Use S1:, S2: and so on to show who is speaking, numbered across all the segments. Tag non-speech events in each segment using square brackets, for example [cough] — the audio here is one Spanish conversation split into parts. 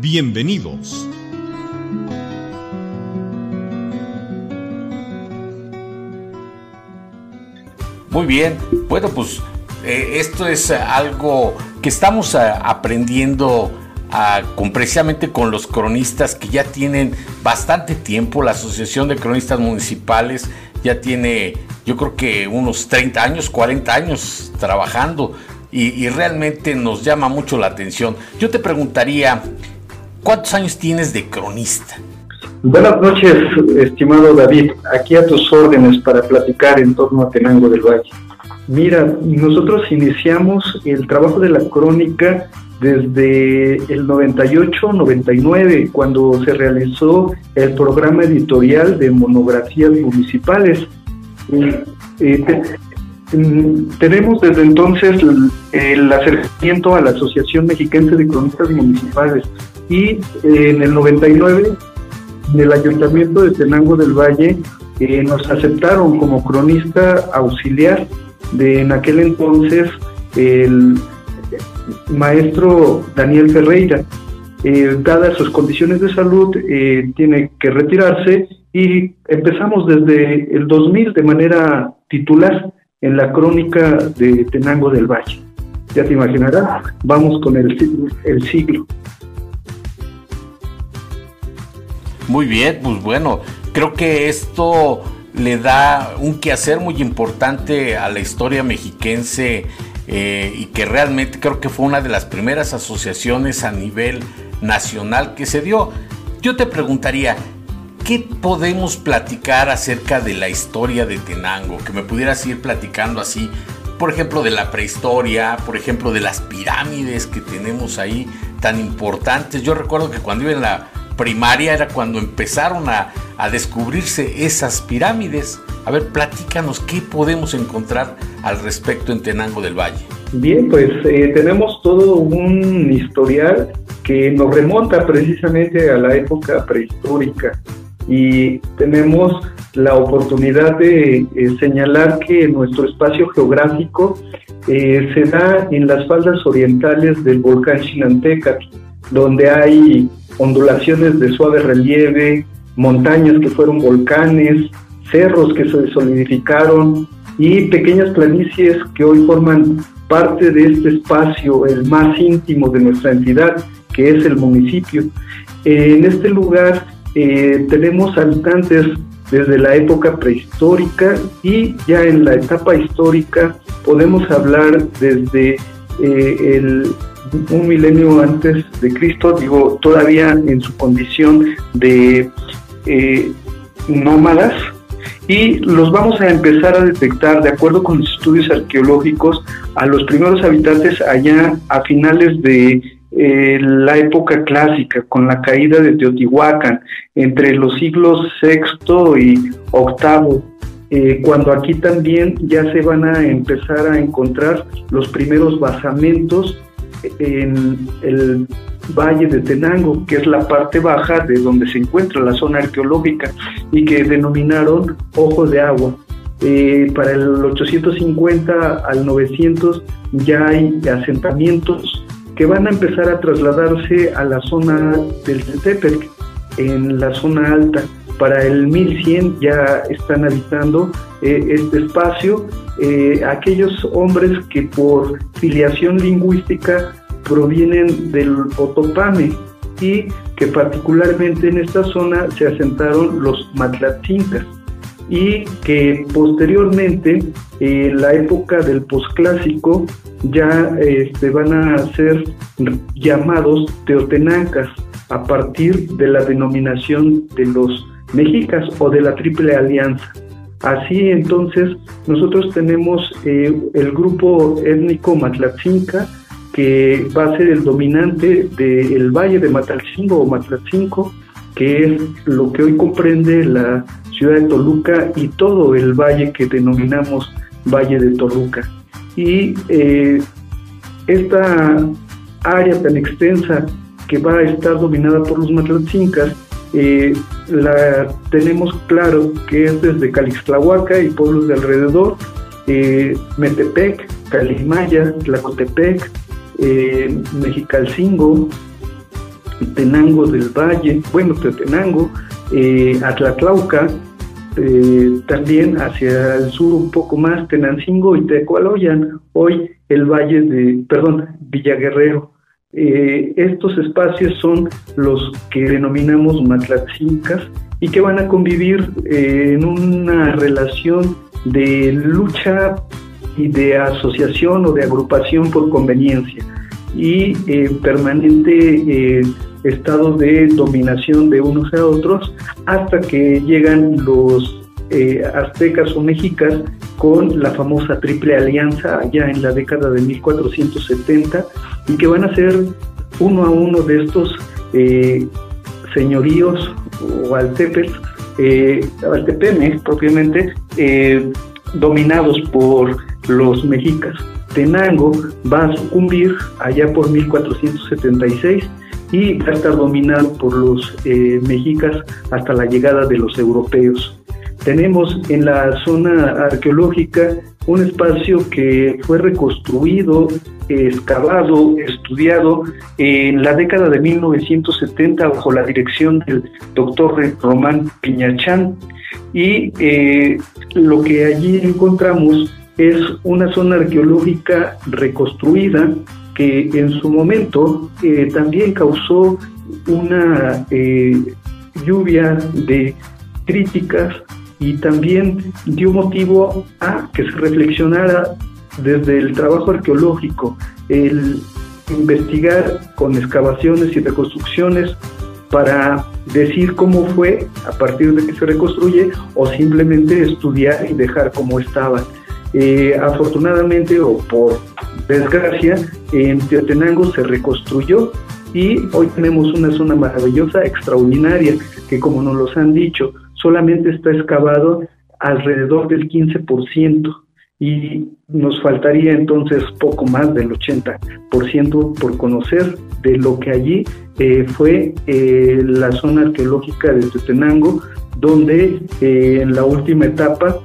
S1: Bienvenidos.
S2: Muy bien, bueno, pues eh, esto es algo que estamos eh, aprendiendo con, precisamente con los cronistas que ya tienen bastante tiempo. La Asociación de Cronistas Municipales ya tiene, yo creo que unos 30 años, 40 años trabajando y, realmente nos llama mucho la atención. Yo te preguntaría, ¿cuántos años tienes de cronista?
S3: Buenas noches, estimado David. Aquí a tus órdenes para platicar en torno a Tenango del Valle. Mira, nosotros iniciamos el trabajo de la crónica desde el 98-99, cuando se realizó el programa editorial de monografías municipales. Eh, mm, tenemos desde entonces el, acercamiento a la Asociación Mexiquense de Cronistas Municipales y eh, en el 99 en el Ayuntamiento de Tenango del Valle eh, nos aceptaron como cronista auxiliar de en aquel entonces el maestro Daniel Ferreira. Eh, dadas sus condiciones de salud, eh, tiene que retirarse y empezamos desde el 2000 de manera titular en la crónica de Tenango del Valle. Ya te imaginarás, vamos con el, el siglo.
S2: Muy bien, pues bueno, creo que esto le da un quehacer muy importante a la historia mexiquense eh, y que realmente creo que fue una de las primeras asociaciones a nivel nacional que se dio. Yo te preguntaría, ¿qué podemos platicar acerca de la historia de Tenango? Que me pudieras ir platicando así, por ejemplo, de la prehistoria, por ejemplo, de las pirámides que tenemos ahí tan importantes. Yo recuerdo que cuando iba en la primaria era cuando empezaron a, a descubrirse esas pirámides. A ver, platícanos qué podemos encontrar al respecto en Tenango del Valle.
S3: Bien, pues eh, tenemos todo un historial que nos remonta precisamente a la época prehistórica y tenemos la oportunidad de eh, señalar que nuestro espacio geográfico eh, se da en las faldas orientales del volcán Chinantecatl, donde hay ondulaciones de suave relieve, montañas que fueron volcanes, cerros que se solidificaron y pequeñas planicies que hoy forman parte de este espacio, el más íntimo de nuestra entidad, que es el municipio. En este lugar eh, tenemos habitantes desde la época prehistórica y ya en la etapa histórica podemos hablar desde eh, un milenio antes de Cristo, digo, todavía en su condición de eh, nómadas, y los vamos a empezar a detectar, de acuerdo con los estudios arqueológicos, a los primeros habitantes allá a finales de eh, la época clásica, con la caída de Teotihuacán, entre los siglos VI y VIII, eh, cuando aquí también ya se van a empezar a encontrar los primeros basamentos en el Valle de Tenango, que es la parte baja de donde se encuentra la zona arqueológica y que denominaron Ojo de Agua. Eh, para el 850 al 900 ya hay asentamientos que van a empezar a trasladarse a la zona del Tetepec, en la zona alta. Para el 1100 ya están habitando eh, este espacio. Eh, aquellos hombres que por filiación lingüística provienen del Otopame y que particularmente en esta zona se asentaron los matlatzincas y que posteriormente en la época del posclásico ya este, van a ser llamados teotenancas a partir de la denominación de los mexicas o de la triple alianza. Así entonces nosotros tenemos eh, el grupo étnico matlatzinca que va a ser el dominante del valle de Matalcingo o Matlatcinco, que es lo que hoy comprende la ciudad de Toluca y todo el valle que denominamos Valle de Toluca. Y eh, esta área tan extensa que va a estar dominada por los Matlatzincas, eh, la tenemos claro que es desde Calixtlahuaca y pueblos de alrededor, eh, Metepec, Calimaya, Tlacotepec, eh, Mexicalcingo, Tenango del Valle, bueno, Tetenango, eh, Atlatlauca, eh, también hacia el sur un poco más, Tenancingo y Tecualoyan, hoy el valle de, perdón, Villaguerrero. Eh, estos espacios son los que denominamos matlatzincas y que van a convivir eh, en una relación de lucha y de asociación o de agrupación por conveniencia y eh, permanente estado de dominación de unos a otros hasta que llegan los aztecas o mexicas con la famosa Triple Alianza allá en la década de 1470 y que van a ser uno a uno de estos eh, señoríos o altepes, eh, propiamente, eh, dominados por los mexicas. Tenango va a sucumbir allá por 1476 y va a estar dominado por los eh, mexicas hasta la llegada de los europeos. Tenemos en la zona arqueológica un espacio que fue reconstruido, excavado, estudiado en la década de 1970 bajo la dirección del doctor Román Piñachán. Y eh, lo que allí encontramos es una zona arqueológica reconstruida que en su momento eh, también causó una eh, lluvia de críticas y también dio motivo a que se reflexionara desde el trabajo arqueológico, el investigar con excavaciones y reconstrucciones para decir cómo fue a partir de que se reconstruye o simplemente estudiar y dejar como estaba. Eh, afortunadamente o por desgracia, en Teotenango se reconstruyó y hoy tenemos una zona maravillosa, extraordinaria, que como nos los han dicho, solamente está excavado alrededor del 15% y nos faltaría entonces poco más del 80% por conocer de lo que allí eh, fue eh, la zona arqueológica de Tetenango, donde eh, en la última etapa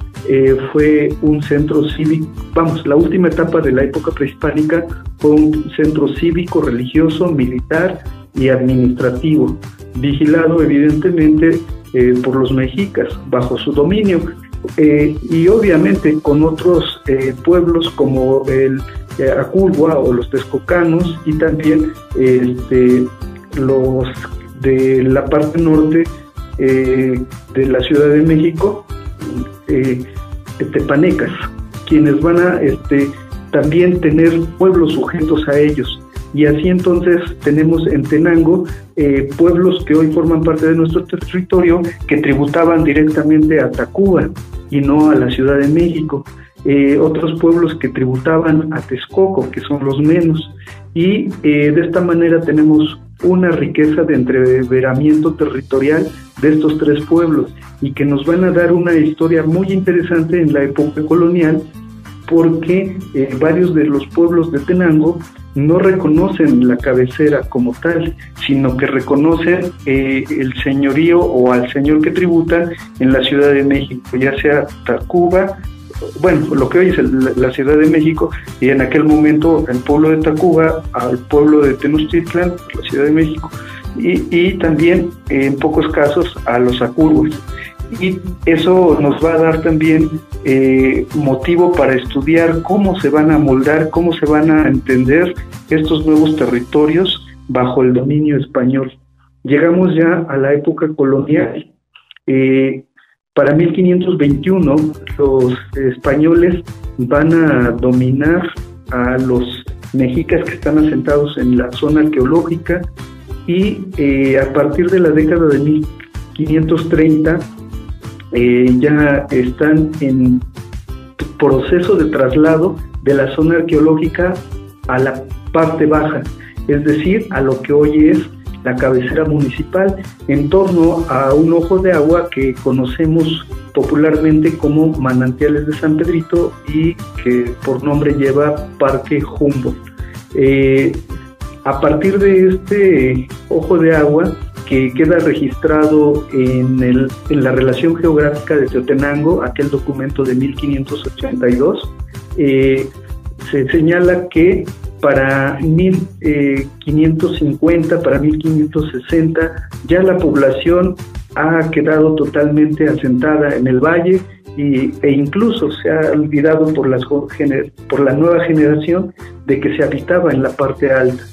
S3: fue un centro cívico, vamos, la última etapa de la época prehispánica fue un centro cívico, religioso, militar y administrativo, vigilado evidentemente eh, por los mexicas bajo su dominio eh, y obviamente con otros eh, pueblos como el Aculua o los Texcocanos y también este, los de la parte norte de la Ciudad de México, tepanecas, quienes van a este, también tener pueblos sujetos a ellos. Y así entonces tenemos en Tenango eh, pueblos que hoy forman parte de nuestro territorio que tributaban directamente a Tacuba y no a la Ciudad de México. Eh, otros pueblos que tributaban a Texcoco, que son los menos. Y eh, de esta manera tenemos una riqueza de entreveramiento territorial de estos tres pueblos y que nos van a dar una historia muy interesante en la época colonial porque varios de los pueblos de Tenango no reconocen la cabecera como tal, sino que reconocen eh, el señorío o al señor que tributan en la Ciudad de México, ya sea Tacuba, bueno, lo que hoy es la Ciudad de México, y en aquel momento el pueblo de Tacuba al pueblo de Tenochtitlan, la Ciudad de México, y, y también en pocos casos a los acurvos y eso nos va a dar también eh, motivo para estudiar cómo se van a moldar, cómo se van a entender estos nuevos territorios bajo el dominio español. Llegamos ya a la época colonial. Eh, para 1521 los españoles van a dominar a los mexicas que están asentados en la zona arqueológica y eh, a partir de la década de 1530 eh, ya están en proceso de traslado de la zona arqueológica a la parte baja, es decir, a lo que hoy es la cabecera municipal, en torno a un ojo de agua que conocemos popularmente como Manantiales de San Pedrito y que por nombre lleva Parque Humboldt. Eh, a partir de este ojo de agua, que queda registrado en, el, en la relación geográfica de Teotenango, aquel documento de 1582, eh, se señala que para 1550, para 1560, ya la población ha quedado totalmente asentada en el valle y, e incluso se ha olvidado por, las, por la nueva generación de que se habitaba en la parte alta.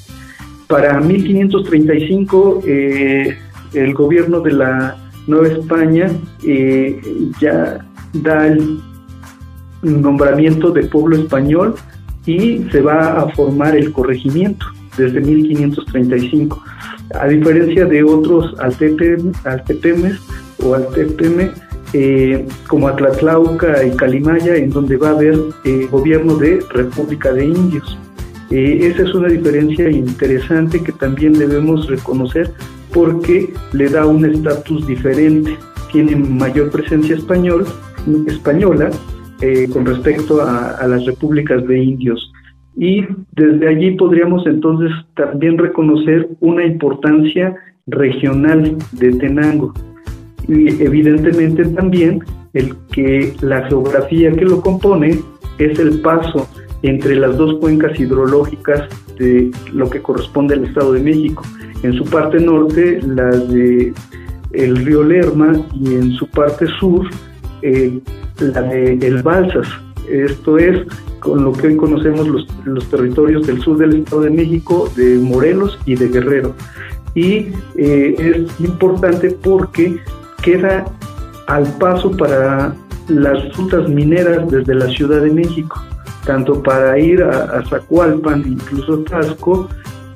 S3: Para 1535 eh, el gobierno de la Nueva España eh, ya da el nombramiento de pueblo español y se va a formar el corregimiento desde 1535. A diferencia de otros altepemes o altepeme, eh, como Atlatlauca y Calimaya, en donde va a haber eh, gobierno de República de Indios. Eh, esa es una diferencia interesante que también debemos reconocer porque le da un estatus diferente. Tiene mayor presencia español, española eh, con respecto a, las repúblicas de indios. Y desde allí podríamos entonces también reconocer una importancia regional de Tenango. Y evidentemente también el que la geografía que lo compone es el paso entre las dos cuencas hidrológicas de lo que corresponde al Estado de México. En su parte norte, la de el río Lerma y en su parte sur, eh, la de el Balsas. Esto es con lo que hoy conocemos los, los, territorios del sur del Estado de México, de Morelos y de Guerrero. Y eh, es importante porque queda al paso para las rutas mineras desde la Ciudad de México, tanto para ir a, Zacualpan, incluso Tasco,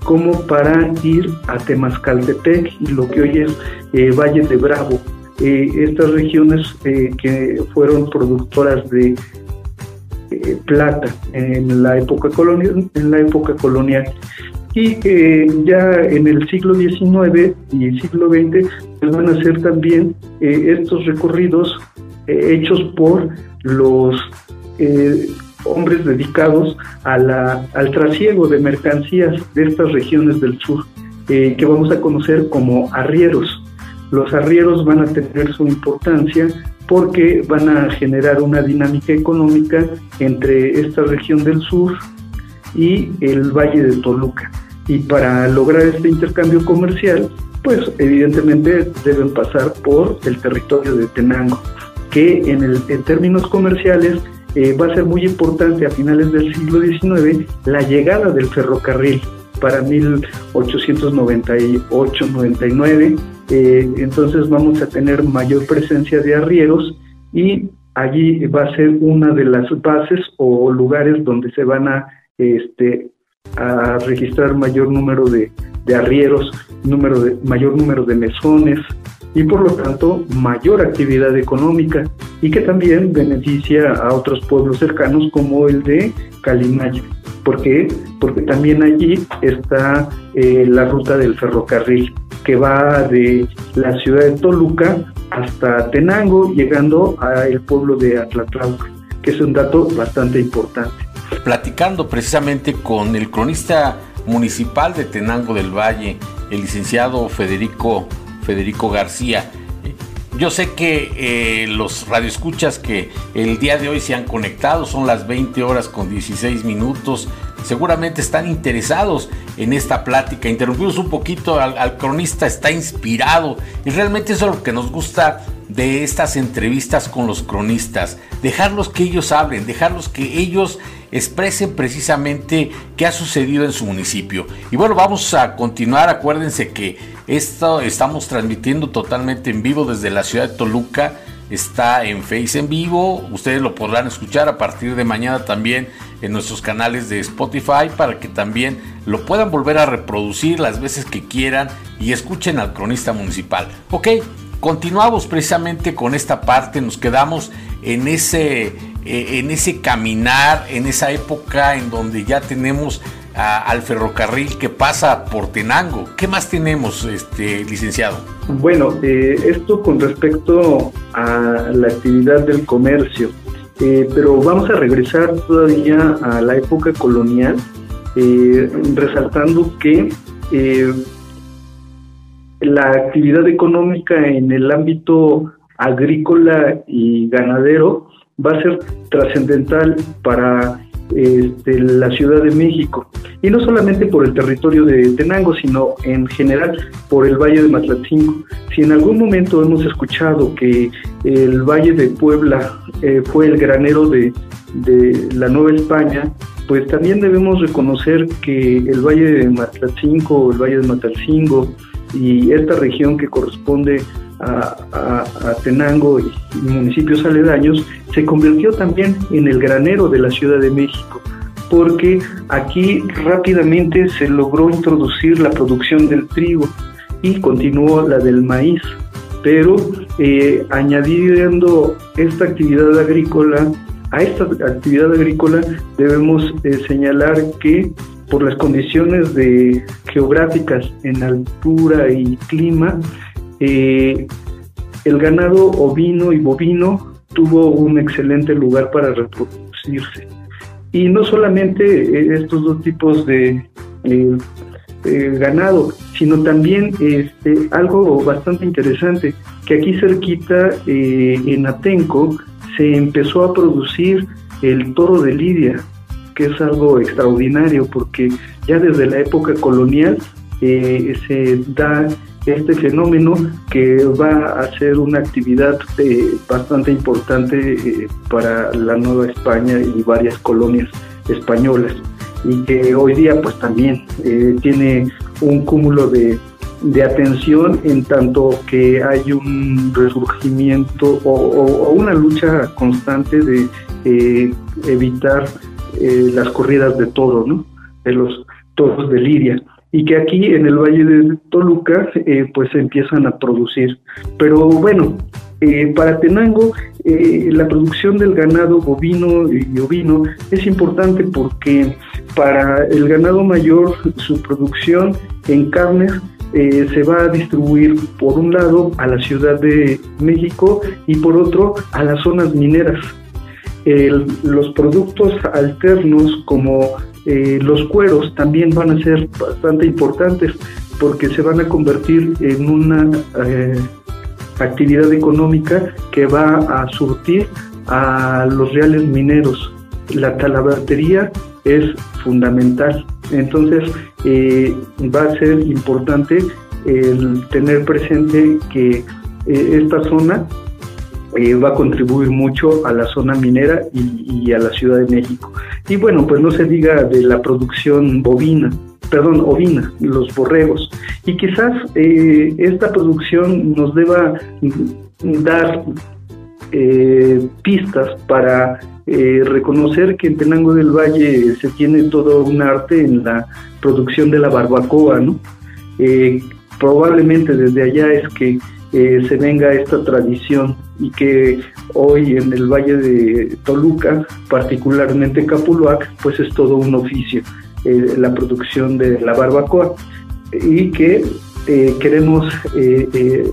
S3: como para ir a Temascaltepec y lo que hoy es eh, Valle de Bravo. Eh, estas regiones eh, que fueron productoras de plata en la época colonial, en la época colonial y ya en el siglo XIX y siglo XX pues, van a ser también estos recorridos hechos por los hombres dedicados a la, al trasiego de mercancías de estas regiones del sur, eh, que vamos a conocer como arrieros. Los arrieros van a tener su importancia porque van a generar una dinámica económica entre esta región del sur y el Valle de Toluca. Y para lograr este intercambio comercial, pues evidentemente deben pasar por el territorio de Tenango, que en, el, en términos comerciales eh, va a ser muy importante a finales del siglo XIX la llegada del ferrocarril para 1898-99. Eh, entonces vamos a tener mayor presencia de arrieros y allí va a ser una de las bases o lugares donde se van a, este, a registrar mayor número de, de arrieros, número de, mayor número de mesones, y por lo tanto mayor actividad económica y que también beneficia a otros pueblos cercanos como el de Calimaya. ¿Por qué? Porque también allí está eh, la ruta del ferrocarril que va de la ciudad de Toluca hasta Tenango, llegando al pueblo de Atlatlauca, que es un dato bastante importante.
S2: Platicando precisamente con el cronista municipal de Tenango del Valle, el licenciado Federico Federico García. Yo sé que eh, los radioescuchas que el día de hoy se han conectado, son las 20 horas con 16 minutos, seguramente están interesados en esta plática. Interrumpimos un poquito al, cronista, está inspirado y realmente eso es lo que nos gusta de estas entrevistas con los cronistas, dejarlos que ellos hablen, dejarlos que ellos expresen precisamente qué ha sucedido en su municipio. Y bueno, vamos a continuar, acuérdense que esto estamos transmitiendo totalmente en vivo desde la ciudad de Toluca. Está en Face en vivo. Ustedes lo podrán escuchar a partir de mañana también en nuestros canales de Spotify para que también lo puedan volver a reproducir las veces que quieran y escuchen al cronista municipal. Ok, continuamos precisamente con esta parte. Nos quedamos en ese, eh, en ese caminar, en esa época en donde ya tenemos al ferrocarril que pasa por Tenango. ¿Qué más tenemos, este, licenciado?
S3: Bueno, eh, esto con respecto a la actividad del comercio, eh, pero vamos a regresar todavía a la época colonial, eh, resaltando que la actividad económica en el ámbito agrícola y ganadero va a ser trascendental para este, la Ciudad de México. Y no solamente por el territorio de Tenango, sino en general por el Valle de Matlatzinco. Si en algún momento hemos escuchado que el Valle de Puebla eh, fue el granero de, la Nueva España, pues también debemos reconocer que el Valle de Matlatzinco, el Valle de Matalcingo y esta región que corresponde a, Tenango y, municipios aledaños, se convirtió también en el granero de la Ciudad de México, porque aquí rápidamente se logró introducir la producción del trigo y continuó la del maíz, pero eh, añadiendo esta actividad agrícola, a esta actividad agrícola debemos eh, señalar que por las condiciones geográficas en altura y clima, eh, el ganado ovino y bovino tuvo un excelente lugar para reproducirse. Y no solamente eh, estos dos tipos de eh, ganado, sino también este, algo bastante interesante, que aquí cerquita en Atenco se empezó a producir el toro de Lidia, que es algo extraordinario porque ya desde la época colonial se da este fenómeno que va a ser una actividad eh, bastante importante eh, para la Nueva España y varias colonias españolas y que hoy día pues también eh, tiene un cúmulo de, atención en tanto que hay un resurgimiento o, una lucha constante de evitar las corridas de toro, ¿no? de los toros de Liria y que aquí en el Valle de Toluca eh, pues se empiezan a producir. Pero bueno, eh, para Tenango eh, la producción del ganado bovino y ovino es importante porque para el ganado mayor su producción en carnes se va a distribuir por un lado a la Ciudad de México y por otro a las zonas mineras. los productos alternos como eh, los cueros también van a ser bastante importantes porque se van a convertir en una eh, actividad económica que va a surtir a los reales mineros. La talabartería es fundamental. Entonces eh, va a ser importante el tener presente que esta zona eh, va a contribuir mucho a la zona minera y, a la Ciudad de México. Y bueno, pues no se diga de la producción bovina, perdón, ovina, los borregos. Y quizás eh, esta producción nos deba dar eh, pistas para reconocer que en Tenango del Valle se tiene todo un arte en la producción de la barbacoa, ¿no? probablemente desde allá es que se venga esta tradición y que hoy en el Valle de Toluca, particularmente Capuluac, pues es todo un oficio, eh, la producción de la barbacoa y que eh, queremos eh,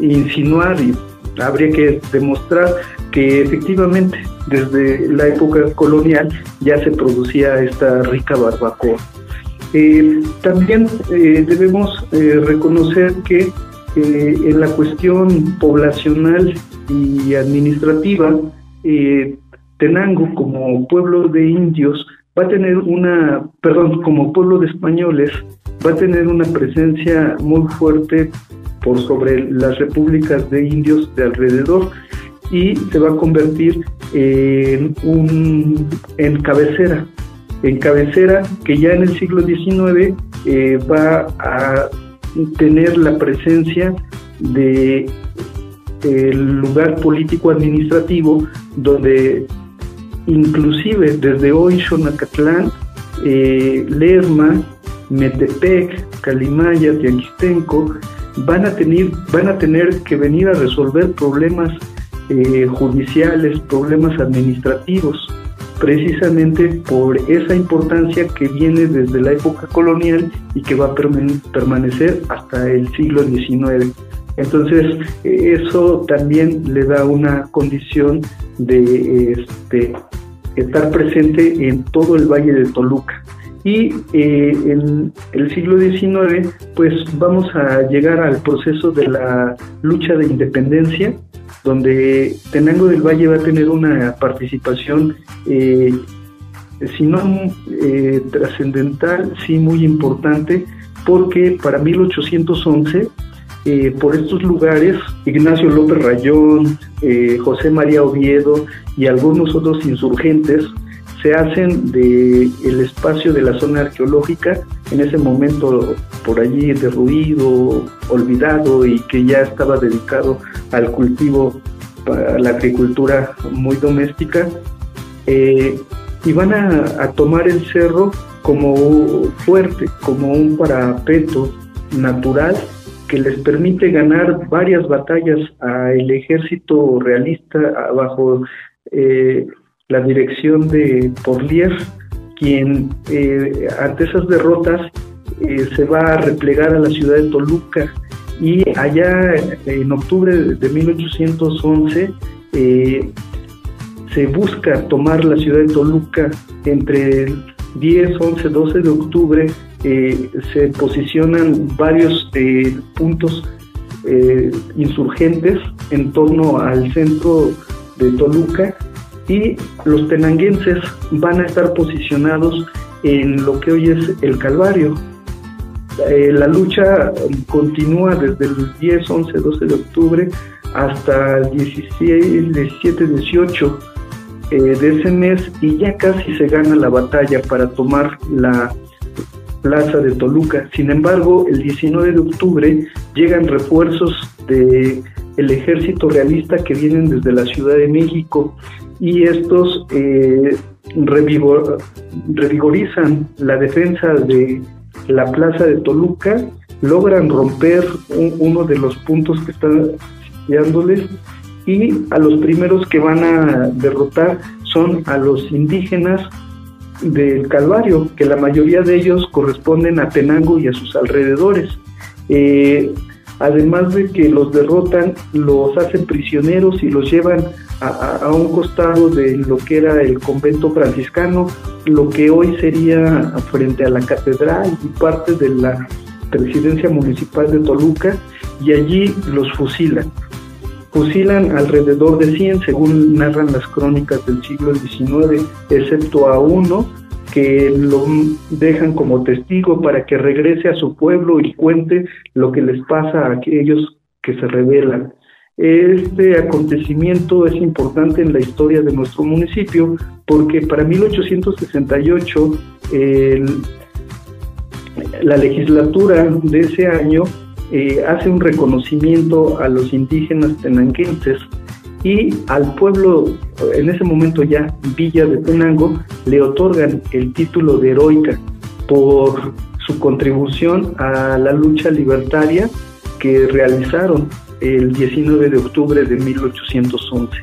S3: insinuar y habría que demostrar que efectivamente desde la época colonial ya se producía esta rica barbacoa. también debemos reconocer que en la cuestión poblacional y administrativa, eh, Tenango como pueblo de indios va a tener una, perdón, como pueblo de españoles, va a tener una presencia muy fuerte por sobre las repúblicas de indios de alrededor y se va a convertir en un en cabecera, en cabecera que ya en el siglo XIX eh, va a tener la presencia de el lugar político administrativo donde inclusive desde hoy Xonacatlán, eh, Lerma, Metepec, Calimaya, Tianquistenco van a tener van a tener que venir a resolver problemas eh, judiciales, problemas administrativos precisamente por esa importancia que viene desde la época colonial y que va a permanecer hasta el siglo XIX. Entonces, eso también le da una condición de este, estar presente en todo el Valle de Toluca. Y eh, en el siglo XIX, pues vamos a llegar al proceso de la lucha de independencia, donde Tenango del Valle va a tener una participación, eh, si no eh, trascendental, sí muy importante, porque para 1811 eh, por estos lugares, Ignacio López Rayón, José María Oviedo y algunos otros insurgentes se hacen de el espacio de la zona arqueológica, en ese momento por allí derruido, olvidado y que ya estaba dedicado al cultivo, a la agricultura muy doméstica, eh, y van a, a tomar el cerro como fuerte, como un parapeto natural que les permite ganar varias batallas al ejército realista bajo eh, la dirección de Porlier, quien eh, ante esas derrotas eh, se va a replegar a la ciudad de Toluca. Y allá en octubre de 1811 se busca tomar la ciudad de Toluca. Entre el 10, 11, 12 de octubre eh, se posicionan varios eh, puntos eh, insurgentes en torno al centro de Toluca y los tenanguenses van a estar posicionados en lo que hoy es el Calvario. la lucha continúa desde el 10, 11, 12 de octubre hasta el 16, 17, 18 de ese mes y ya casi se gana la batalla para tomar la plaza de Toluca. Sin embargo, el 19 de octubre llegan refuerzos de el ejército realista que vienen desde la Ciudad de México y estos eh, revigorizan la defensa de la plaza de Toluca, logran romper uno de los puntos que están sitiándoles y a los primeros que van a derrotar son a los indígenas del Calvario, que la mayoría de ellos corresponden a Tenango y a sus alrededores. Eh, además de que los derrotan, los hacen prisioneros y los llevan a, un costado de lo que era el convento franciscano, lo que hoy sería frente a la catedral y parte de la presidencia municipal de Toluca, y allí los fusilan. Fusilan alrededor de 100, según narran las crónicas del siglo XIX, excepto a uno que lo dejan como testigo para que regrese a su pueblo y cuente lo que les pasa a aquellos que se rebelan. Este acontecimiento es importante en la historia de nuestro municipio porque para 1868 la legislatura de ese año eh, hace un reconocimiento a los indígenas tenanquenses y al pueblo, en ese momento ya Villa de Tenango, le otorgan el título de heroica por su contribución a la lucha libertaria que realizaron el 19 de octubre de 1811.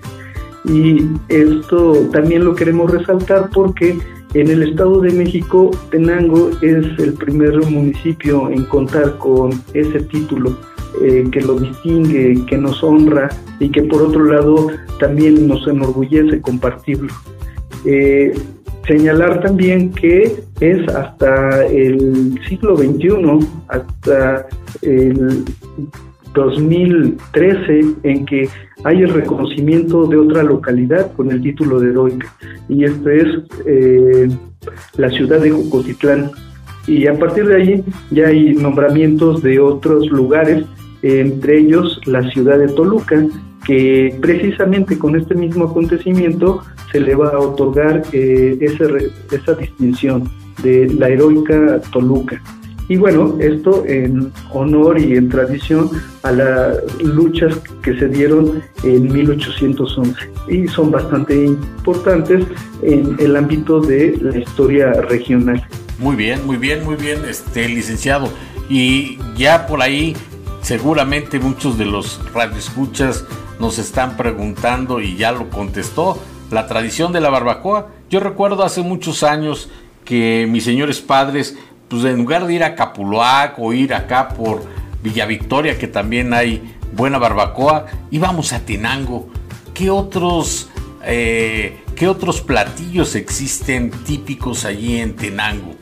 S3: Y esto también lo queremos resaltar porque en el Estado de México, Tenango es el primer municipio en contar con ese título eh, que lo distingue, que nos honra y que por otro lado también nos enorgullece compartirlo. Eh, señalar también que es hasta el siglo XXI, hasta el 2013, en que hay el reconocimiento de otra localidad con el título de heroica, y esto es eh, la ciudad de Jocotitlán. Y a partir de allí ya hay nombramientos de otros lugares, entre ellos la ciudad de Toluca, que precisamente con este mismo acontecimiento se le va a otorgar eh, esa distinción de la heroica Toluca. Y bueno, esto en honor y en tradición a las luchas que se dieron en 1811 y son bastante importantes en el ámbito de la historia regional.
S2: Muy bien, muy bien, muy bien, este licenciado. Y ya por ahí seguramente muchos de los radioescuchas nos están preguntando y ya lo contestó. La tradición de la barbacoa Yo recuerdo hace muchos años que mis señores padres, pues en lugar de ir a Capuluac o ir acá por Villa Victoria, que también hay buena barbacoa, íbamos a Tenango. ¿Qué otros, eh, ¿Qué otros platillos existen típicos allí en Tenango?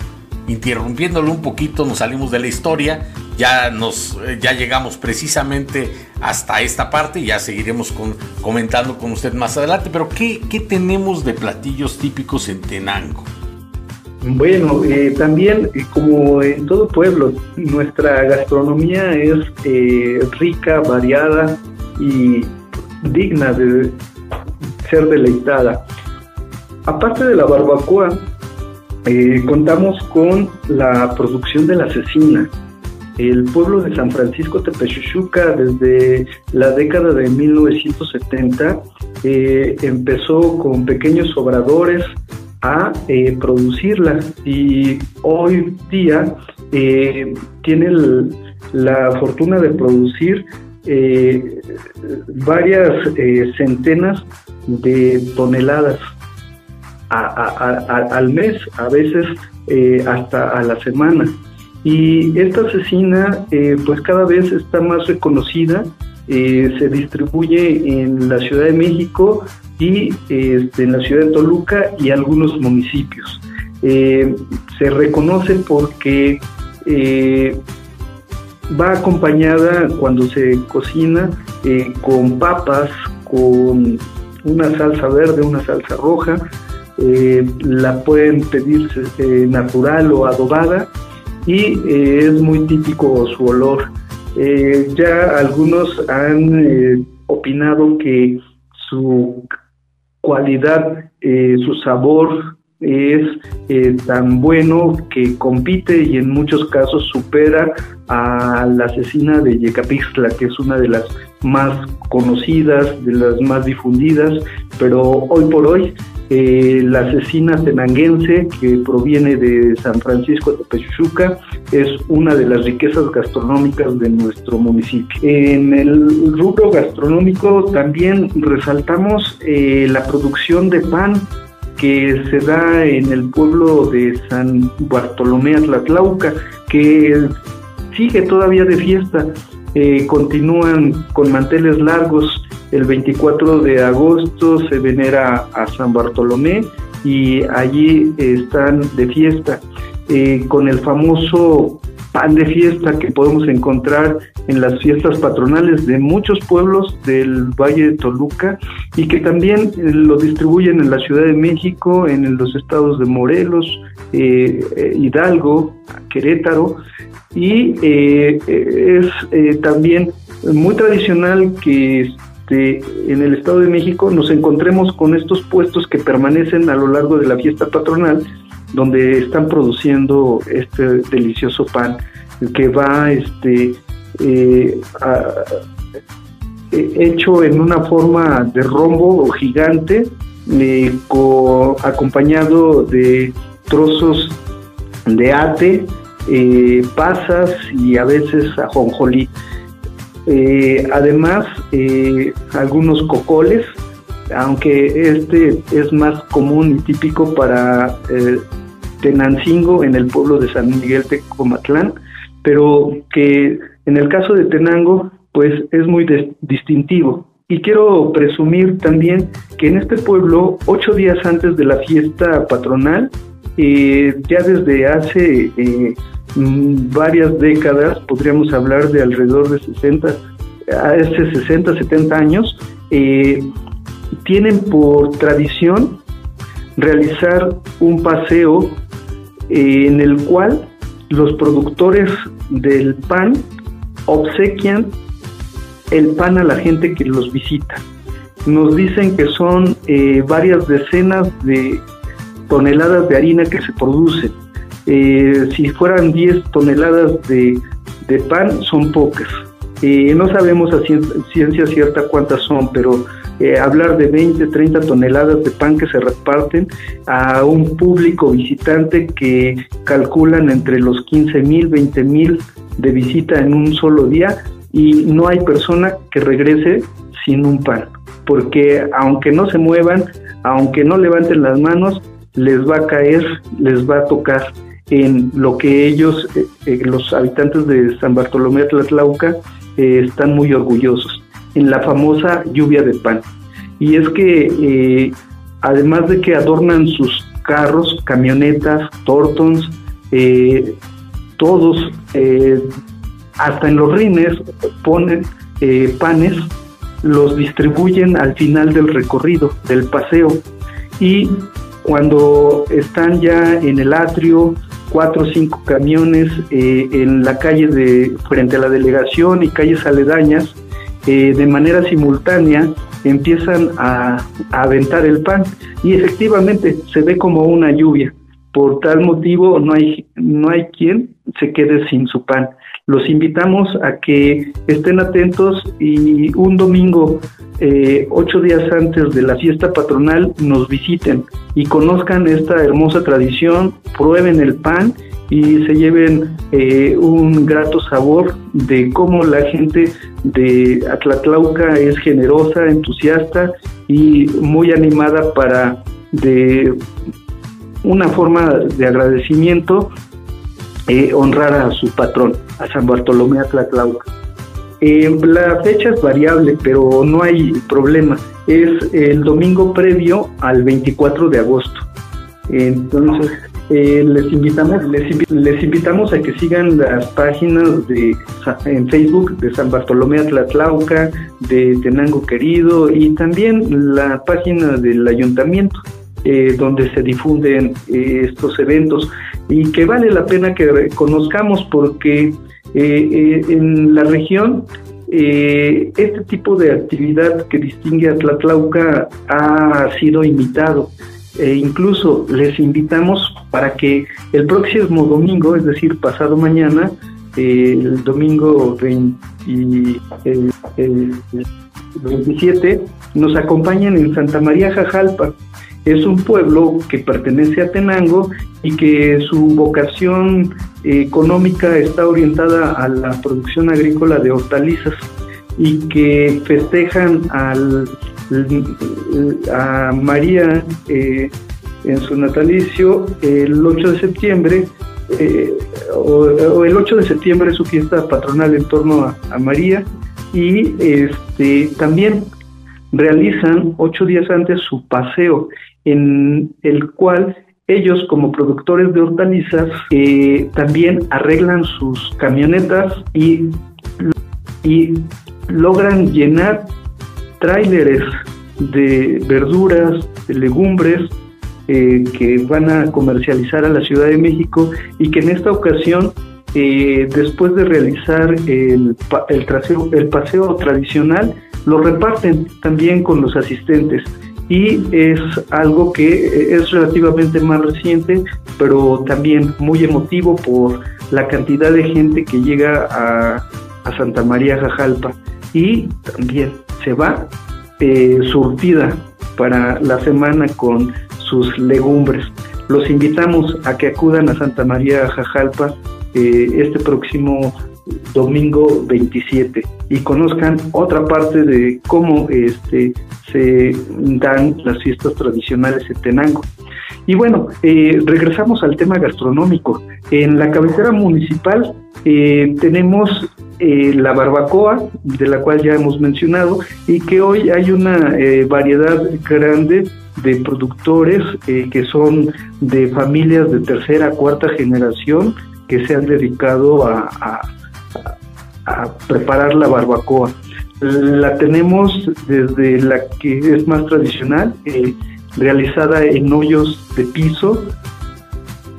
S2: Interrumpiéndolo un poquito, nos salimos de la historia, ya, nos, eh, ya llegamos precisamente hasta esta parte, ya seguiremos con, comentando con usted más adelante, pero ¿qué, ¿qué tenemos de platillos típicos en Tenango?
S3: Bueno, eh, también eh, como en todo pueblo, nuestra gastronomía es rica, variada y digna de ser deleitada. Aparte de la barbacoa, contamos con la producción de la cecina. El pueblo de San Francisco Tepechuchuca desde la década de 1970 empezó con pequeños obradores a eh, producirla y hoy día eh, tiene la fortuna de producir eh, varias centenas de toneladas al mes, a veces hasta a la semana. Y esta asesina pues cada vez está más reconocida, se distribuye en la Ciudad de México, y este, en la ciudad de Toluca y algunos municipios. Eh, se reconoce porque eh, va acompañada cuando se cocina eh, con papas, con una salsa verde, una salsa roja, la pueden pedir natural o adobada y es muy típico su olor. ya algunos han opinado que su cualidad, eh, su sabor es eh, tan bueno que compite y en muchos casos supera a la asesina de Yecapixtla, que es una de las más conocidas, de las más difundidas, pero hoy por hoy eh, la asesina tenanguense que proviene de San Francisco de Pechuchuca es una de las riquezas gastronómicas de nuestro municipio. En el rubro gastronómico también resaltamos eh, la producción de pan que se da en el pueblo de San Bartolomé Atlatlauca, que sigue todavía de fiesta. Eh, continúan con manteles largos el 24 de agosto se venera a San Bartolomé y allí están de fiesta eh, con el famoso pan de fiesta que podemos encontrar en las fiestas patronales de muchos pueblos del Valle de Toluca y que también eh, lo distribuyen en la Ciudad de México, en los estados de Morelos, eh, Hidalgo, Querétaro y es también muy tradicional que este, en el Estado de México nos encontremos con estos puestos que permanecen a lo largo de la fiesta patronal, donde están produciendo este delicioso pan que va este, eh, eh, hecho en una forma de rombo o gigante, eh, acompañado de trozos de ate, pasas y a veces ajonjolí. Eh, además, eh, algunos cocoles, aunque este es más común y típico para eh, Tenancingo en el pueblo de San Miguel de Comatlán, pero que en el caso de Tenango, pues es muy distintivo. Y quiero presumir también que en este pueblo, ocho días antes de la fiesta patronal, ya desde hace Mm, varias décadas, podríamos hablar de alrededor de 60, a ese 60, 70 años, eh, tienen por tradición realizar un paseo eh, en el cual los productores del pan obsequian el pan a la gente que los visita. Nos dicen que son eh, varias decenas de toneladas de harina que se producen eh, si fueran 10 toneladas de, pan, son pocas. Eh, no sabemos a ciencia cierta cuántas son, pero eh, hablar de 20, 30 toneladas de pan que se reparten a un público visitante que calculan entre los 15 mil, 20 mil de visita en un solo día y no hay persona que regrese sin un pan, porque aunque no se muevan, aunque no levanten las manos, les va a caer, les va a tocar en lo que ellos, eh, eh, los habitantes de San Bartolomé de Tlatlauca, eh, están muy orgullosos, en la famosa lluvia de pan. Y es que además de que adornan sus carros, camionetas, tortons, todos, hasta en los rines, ponen panes, los distribuyen al final del recorrido, del paseo. Y cuando están ya en el atrio, cuatro o cinco camiones eh, en la calle de frente a la delegación y calles aledañas, eh, de manera simultánea empiezan a, a, aventar el pan y efectivamente se ve como una lluvia. Por tal motivo no hay, no hay quien se quede sin su pan. Los invitamos a que estén atentos y un domingo, eh, ocho días antes de la fiesta patronal, nos visiten y conozcan esta hermosa tradición, prueben el pan y se lleven eh, un grato sabor de cómo la gente de Atlatlauca es generosa, entusiasta y muy animada para de una forma de agradecimiento eh, honrar a su patrón, a San Bartolomé Atlatlauca. Eh, la fecha es variable, pero no hay problema. Es el domingo previo al 24 de agosto. Entonces, eh, les invitamos les, invitamos a que sigan las páginas de en Facebook de San Bartolomé Atlatlauca, de Tenango Querido y también la página del ayuntamiento. Eh, donde se difunden eh, estos eventos y que vale la pena que conozcamos porque eh, en la región este tipo de actividad que distingue a Tlatlauca ha sido invitado. E incluso les invitamos para que el próximo domingo, es decir, pasado mañana, el domingo 27, nos acompañen en Santa María Jajalpa es un pueblo que pertenece a Tenango y que su vocación económica está orientada a la producción agrícola de hortalizas y que festejan al, a María eh, en su natalicio el 8 de septiembre eh, o, el 8 de septiembre es su fiesta patronal en torno a, a María y este también realizan ocho días antes su paseo en el cual ellos como productores de hortalizas eh, también arreglan sus camionetas y, y logran llenar tráileres de verduras, de legumbres eh, que van a comercializar a la Ciudad de México y que en esta ocasión, eh, después de realizar el, el, el paseo tradicional, lo reparten también con los asistentes y es algo que eh, es relativamente más reciente, pero también muy emotivo por la cantidad de gente que llega a, Santa María Jajalpa y también se va eh, surtida para la semana con sus legumbres. Los invitamos a que acudan a Santa María Jajalpa eh, este próximo domingo 27 y conozcan otra parte de cómo este, se dan las fiestas tradicionales en Tenango. Y bueno, eh, regresamos al tema gastronómico. En la cabecera municipal eh, tenemos eh, la barbacoa, de la cual ya hemos mencionado, y que hoy hay una variedad grande de productores que son de familias de tercera, cuarta generación que se han dedicado a a preparar la barbacoa. La tenemos desde la que es más tradicional, eh, realizada en hoyos de piso,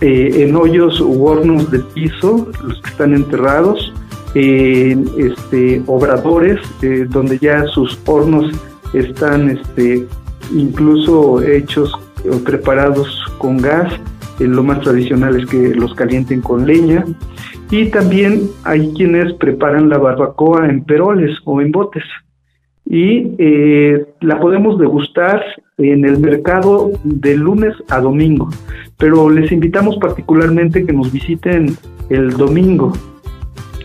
S3: eh, en hoyos u hornos de piso, los que están enterrados, en este, obradores, eh, donde ya sus hornos están este, incluso hechos o preparados con gas. lo más tradicional es que los calienten con leña. Y también hay quienes preparan la barbacoa en peroles o en botes. Y eh, la podemos degustar en el mercado de lunes a domingo. Pero les invitamos particularmente que nos visiten el domingo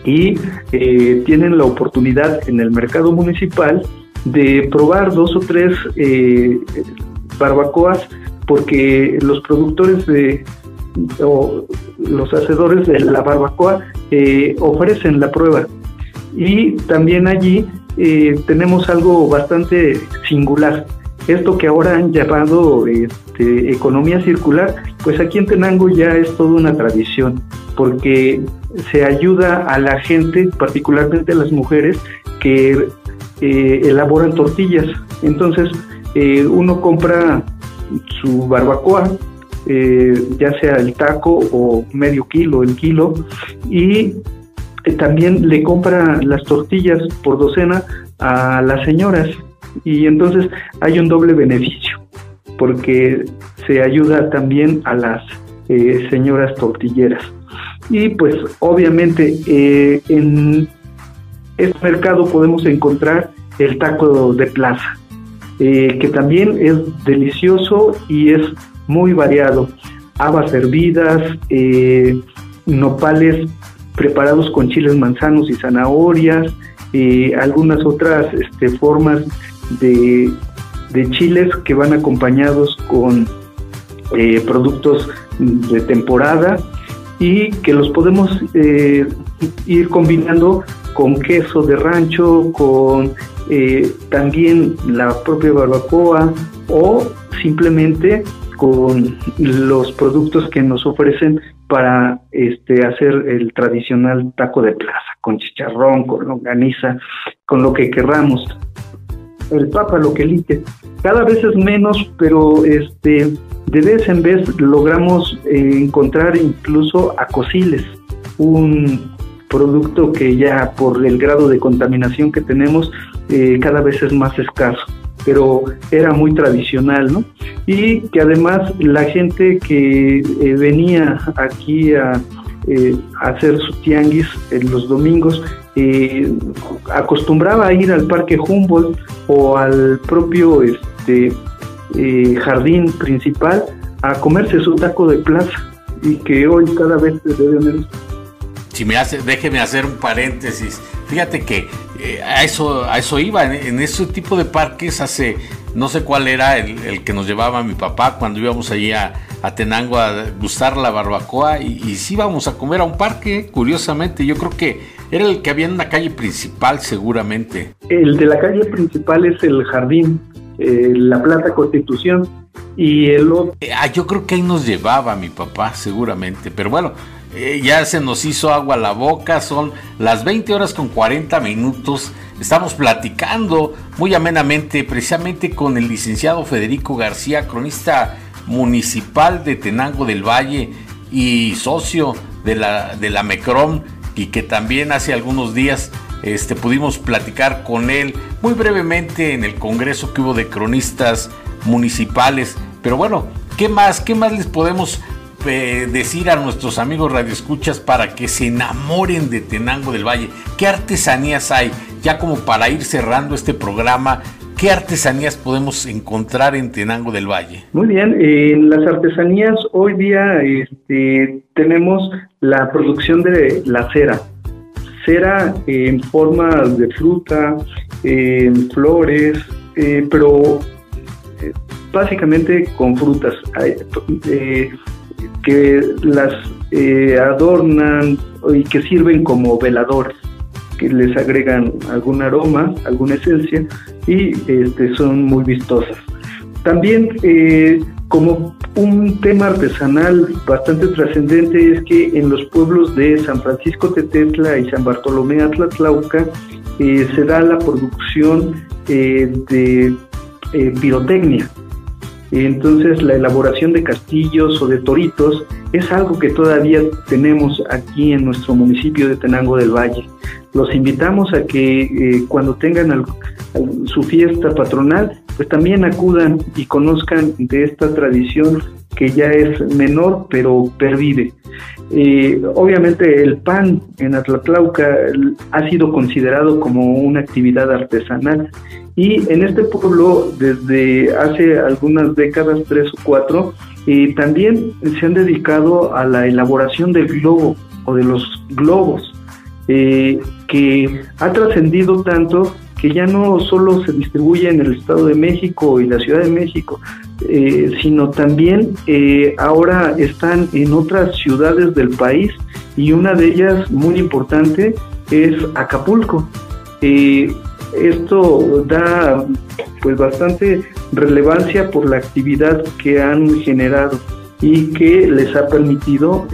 S3: y eh, tienen la oportunidad en el mercado municipal de probar dos o tres eh, barbacoas porque los productores de o los hacedores de la barbacoa eh, ofrecen la prueba. Y también allí eh, tenemos algo bastante singular. Esto que ahora han llamado este, economía circular, pues aquí en Tenango ya es toda una tradición, porque se ayuda a la gente, particularmente a las mujeres, que eh, elaboran tortillas. Entonces, uno compra su barbacoa, eh, ya sea el taco o medio kilo, el kilo, y eh, también le compra las tortillas por docena a las señoras y entonces hay un doble beneficio porque se ayuda también a las eh, señoras tortilleras. Y pues obviamente en este mercado podemos encontrar el taco de plaza, que también es delicioso y es muy variado. Habas hervidas, eh, nopales preparados con chiles manzanos y zanahorias, eh, algunas otras este, formas de, chiles que van acompañados con eh, productos de temporada y que los podemos ir combinando con queso de rancho, con también la propia barbacoa o simplemente con los productos que nos ofrecen para este hacer el tradicional taco de plaza, con chicharrón, con longaniza, con lo que querramos. El papa lo que elige. Cada vez es menos, pero este de vez en vez logramos eh, encontrar incluso acosiles, un producto que ya por el grado de contaminación que tenemos eh, cada vez es más escaso pero era muy tradicional, ¿no? Y que además la gente que eh, venía aquí a, eh, hacer su tianguis en los domingos eh, acostumbraba a ir al Parque Humboldt o al propio este, jardín principal a comerse su taco de plaza y que hoy cada vez se debe menos.
S2: Si me hace, déjeme hacer un paréntesis. Fíjate que eh, a, eso, a eso iba, en, ese tipo de parques hace, no sé cuál era el, que nos llevaba mi papá cuando íbamos allí a, Tenango a gustar la barbacoa y, y sí íbamos a comer a un parque, curiosamente, yo creo que era el que había en la calle principal seguramente.
S3: El de la calle principal es el jardín, eh, la Plaza Constitución y el otro...
S2: Eh, ah, yo creo que ahí nos llevaba mi papá seguramente, pero bueno, eh, ya se nos hizo agua la boca, son las 20 horas con 40 minutos. Estamos platicando muy amenamente precisamente con el licenciado Federico García, cronista municipal de Tenango del Valle y socio de la, de la MECROM y que también hace algunos días este, pudimos platicar con él muy brevemente en el congreso que hubo de cronistas municipales. Pero bueno, ¿qué más? ¿Qué más les podemos eh, decir a nuestros amigos radioescuchas para que se enamoren de Tenango del Valle? ¿Qué artesanías hay? Ya como para ir cerrando este programa, ¿qué artesanías podemos encontrar en Tenango del Valle?
S3: Muy bien, en las artesanías hoy día este, tenemos la producción de la cera. Cera en forma de fruta, en flores, eh, pero eh, básicamente con frutas que las eh, adornan y que sirven como veladores, que les agregan algún aroma, alguna esencia y este, son muy vistosas. También eh, como un tema artesanal bastante trascendente es que en los pueblos de San Francisco Tetela y San Bartolomé Atlatlauca eh, se da la producción de pirotecnia, entonces la elaboración de castillos o de toritos es algo que todavía tenemos aquí en nuestro municipio de Tenango del Valle. Los invitamos a que eh, cuando tengan su fiesta patronal, pues también acudan y conozcan de esta tradición que ya es menor pero pervive. Eh, obviamente el pan en Atlatlauca ha sido considerado como una actividad artesanal y en este pueblo, desde hace algunas décadas, tres o cuatro, eh, también se han dedicado a la elaboración del globo o de los globos, eh, que ha trascendido tanto que ya no solo se distribuye en el Estado de México y la Ciudad de México, eh, sino también eh, ahora están en otras ciudades del país y una de ellas muy importante es Acapulco. Esto da pues bastante relevancia por la actividad que han generado y que les ha permitido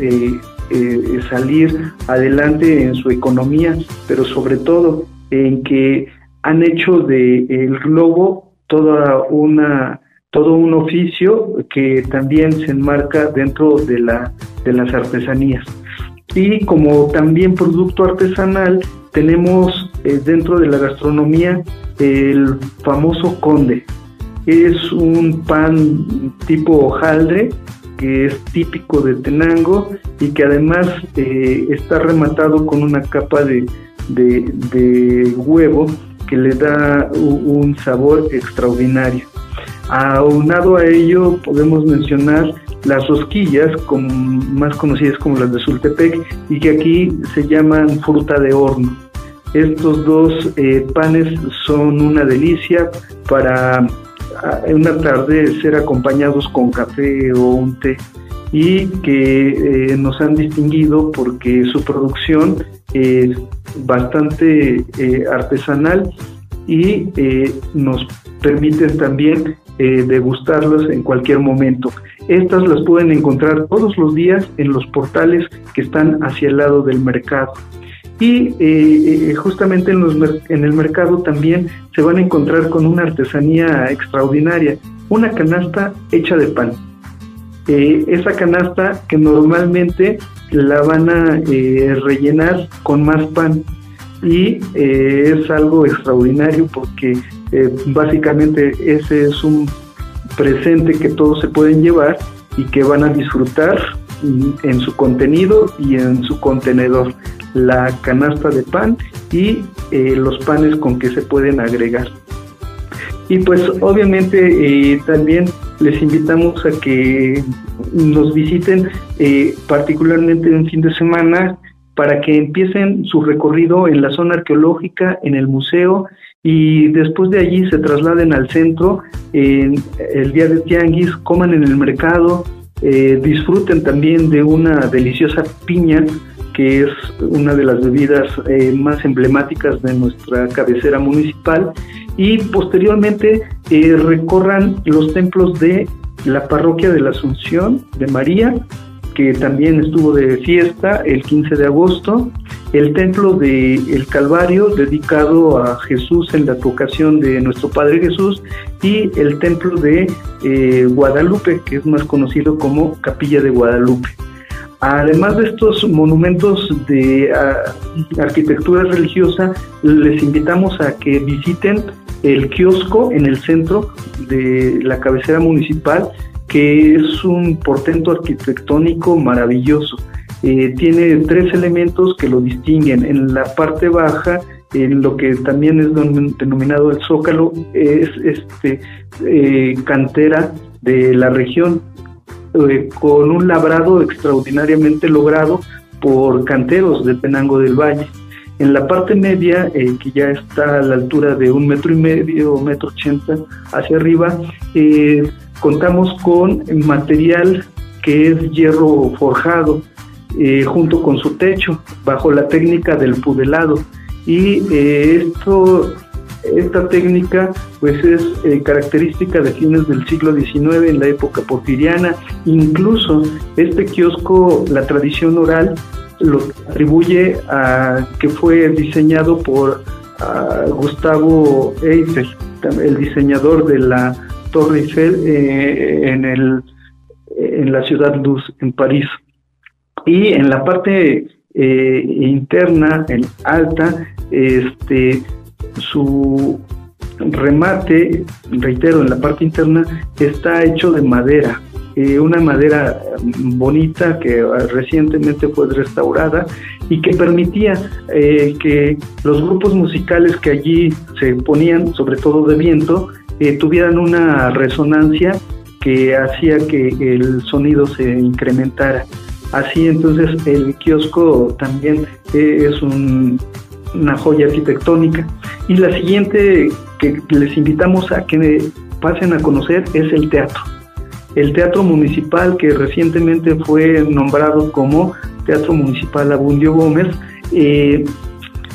S3: salir adelante en su economía, pero sobre todo en que han hecho de el globo toda una todo un oficio que también se enmarca dentro de la de las artesanías. Y como también producto artesanal tenemos eh, dentro de la gastronomía el famoso conde es un pan tipo hojaldre que es típico de Tenango y que además eh, está rematado con una capa de, de, huevo que le da un sabor extraordinario. Aunado a ello, podemos mencionar las rosquillas, más conocidas como las de Sultepec, y que aquí se llaman fruta de horno. Estos dos eh, panes son una delicia para una tarde ser acompañados con café o un té y que eh, nos han distinguido porque su producción es bastante eh, artesanal y nos permiten también degustarlos en cualquier momento. Estas las pueden encontrar todos los días en los portales que están hacia el lado del mercado. Y justamente en, el mercado también se van a encontrar con una artesanía extraordinaria, una canasta hecha de pan. Eh, esa canasta que normalmente la van a eh, rellenar con más pan. Y eh, es algo extraordinario porque básicamente ese es un presente que todos se pueden llevar y que van a disfrutar en su contenido y en su contenedor la canasta de pan y los panes con que se pueden agregar. Y pues obviamente eh, también les invitamos a que nos visiten eh, particularmente en fin de semana para que empiecen su recorrido en la zona arqueológica, en el museo y después de allí se trasladen al centro en el día de Tianguis, coman en el mercado, eh, disfruten también de una deliciosa piña que es una de las bebidas más emblemáticas de nuestra cabecera municipal y posteriormente eh, recorran los templos de la parroquia de la Asunción de María, que también estuvo de fiesta el 15 de agosto, el templo de El Calvario, dedicado a Jesús en la advocación de nuestro Padre Jesús, y el templo de eh, Guadalupe, que es más conocido como Capilla de Guadalupe. Además de estos monumentos de ah, arquitectura religiosa, les invitamos a que visiten el kiosco en el centro de la cabecera municipal, que es un portento arquitectónico maravilloso. Eh, tiene tres elementos que lo distinguen. En la parte baja, en lo que también es denominado el zócalo, es este eh, cantera de la región, eh, con un labrado extraordinariamente logrado por canteros de Penango del Valle. En la parte media, eh, que ya está a la altura de un metro y medio, metro ochenta hacia arriba, eh, contamos con material que es hierro forjado, eh, junto con su techo, bajo la técnica del pudelado. Y esto, esta técnica pues es característica de fines del siglo XIX, en la época porfiriana. Incluso este kiosco, la tradición oral, lo atribuye a que fue diseñado por Gustavo Eiffel, el diseñador de la Torre Eiffel eh, en, el, en la ciudad Luz, en París. Y en la parte eh, interna, en alta, este, su remate, reitero, en la parte interna está hecho de madera, eh, una madera bonita que recientemente fue restaurada y que permitía eh, que los grupos musicales que allí se ponían, sobre todo de viento, eh, tuvieran una resonancia que hacía que el sonido se incrementara. Así entonces el kiosco también es una joya arquitectónica. Y la siguiente que les invitamos a que pasen a conocer es el teatro el Teatro Municipal, que recientemente fue nombrado como Teatro Municipal Abundio Gómez, eh,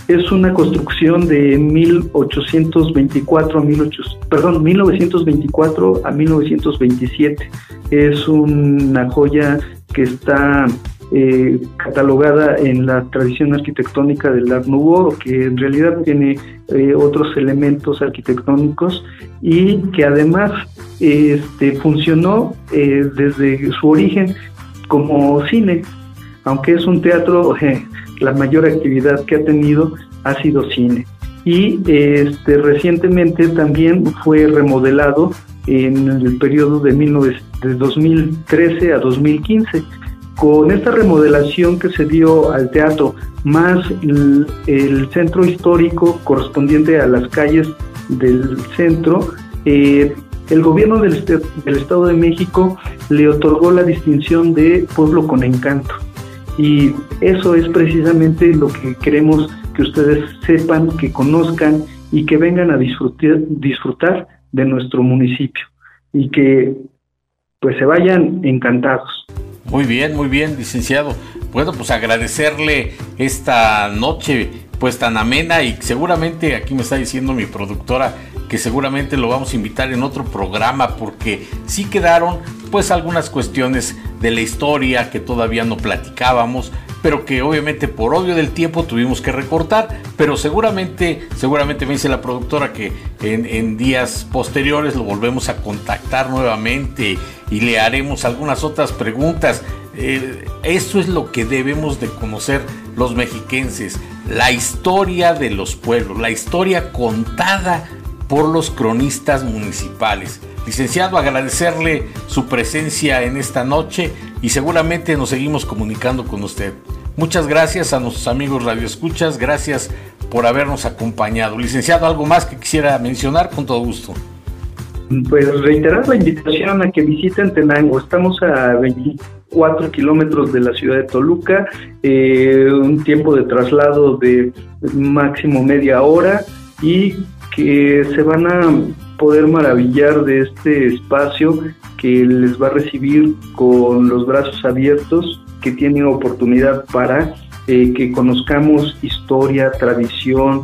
S3: es una construcción de 1824 a 18, perdón, 1924 a 1927. Es una joya que está eh, catalogada en la tradición arquitectónica del Art que en realidad tiene eh, otros elementos arquitectónicos y que además este, funcionó eh, desde su origen como cine, aunque es un teatro, [laughs] la mayor actividad que ha tenido ha sido cine. Y este, recientemente también fue remodelado en el periodo de, de 2013 a 2015 con esta remodelación que se dio al teatro, más el, centro histórico correspondiente a las calles del centro, eh, el gobierno del, del, Estado de México le otorgó la distinción de pueblo con encanto. Y eso es precisamente lo que queremos que ustedes sepan, que conozcan y que vengan a disfrutar, disfrutar de nuestro municipio y que pues se vayan encantados.
S2: Muy bien, muy bien, licenciado. Bueno, pues agradecerle esta noche pues tan amena y seguramente aquí me está diciendo mi productora que seguramente lo vamos a invitar en otro programa porque sí quedaron pues algunas cuestiones de la historia que todavía no platicábamos, pero que obviamente por odio del tiempo tuvimos que recortar, pero seguramente, seguramente me dice la productora que en, días posteriores lo volvemos a contactar nuevamente y le haremos algunas otras preguntas. Eh, eso es lo que debemos de conocer los mexiquenses, la historia de los pueblos, la historia contada por los cronistas municipales. Licenciado, agradecerle su presencia en esta noche y seguramente nos seguimos comunicando con usted. Muchas gracias a nuestros amigos Radio Escuchas, gracias por habernos acompañado. Licenciado, ¿algo más que quisiera mencionar? Con todo gusto.
S3: Pues reiterar la invitación a que visiten Tenango. Estamos a 24 kilómetros de la ciudad de Toluca, eh, un tiempo de traslado de máximo media hora y que se van a poder maravillar de este espacio que les va a recibir con los brazos abiertos, que tiene oportunidad para eh, que conozcamos historia, tradición,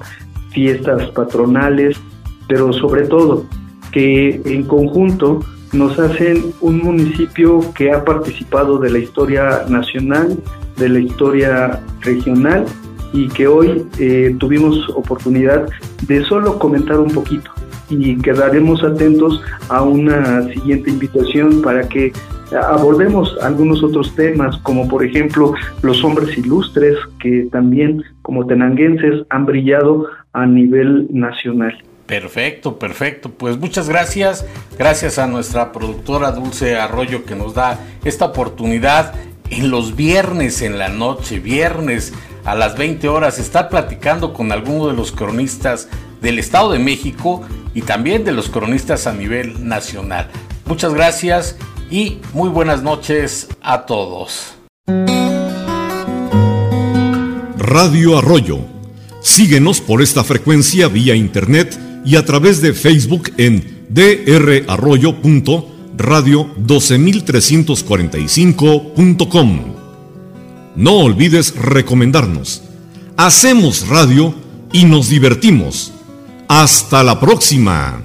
S3: fiestas patronales, pero sobre todo que en conjunto nos hacen un municipio que ha participado de la historia nacional, de la historia regional y que hoy eh, tuvimos oportunidad de solo comentar un poquito y quedaremos atentos a una siguiente invitación para que abordemos algunos otros temas, como por ejemplo los hombres ilustres que también como tenanguenses han brillado a nivel nacional.
S2: Perfecto, perfecto. Pues muchas gracias. Gracias a nuestra productora Dulce Arroyo que nos da esta oportunidad en los viernes en la noche, viernes a las 20 horas, estar platicando con alguno de los cronistas del Estado de México y también de los cronistas a nivel nacional. Muchas gracias y muy buenas noches a todos.
S1: Radio Arroyo. Síguenos por esta frecuencia vía internet y a través de Facebook en drarroyo.radio12345.com. No olvides recomendarnos. Hacemos radio y nos divertimos. Hasta la próxima.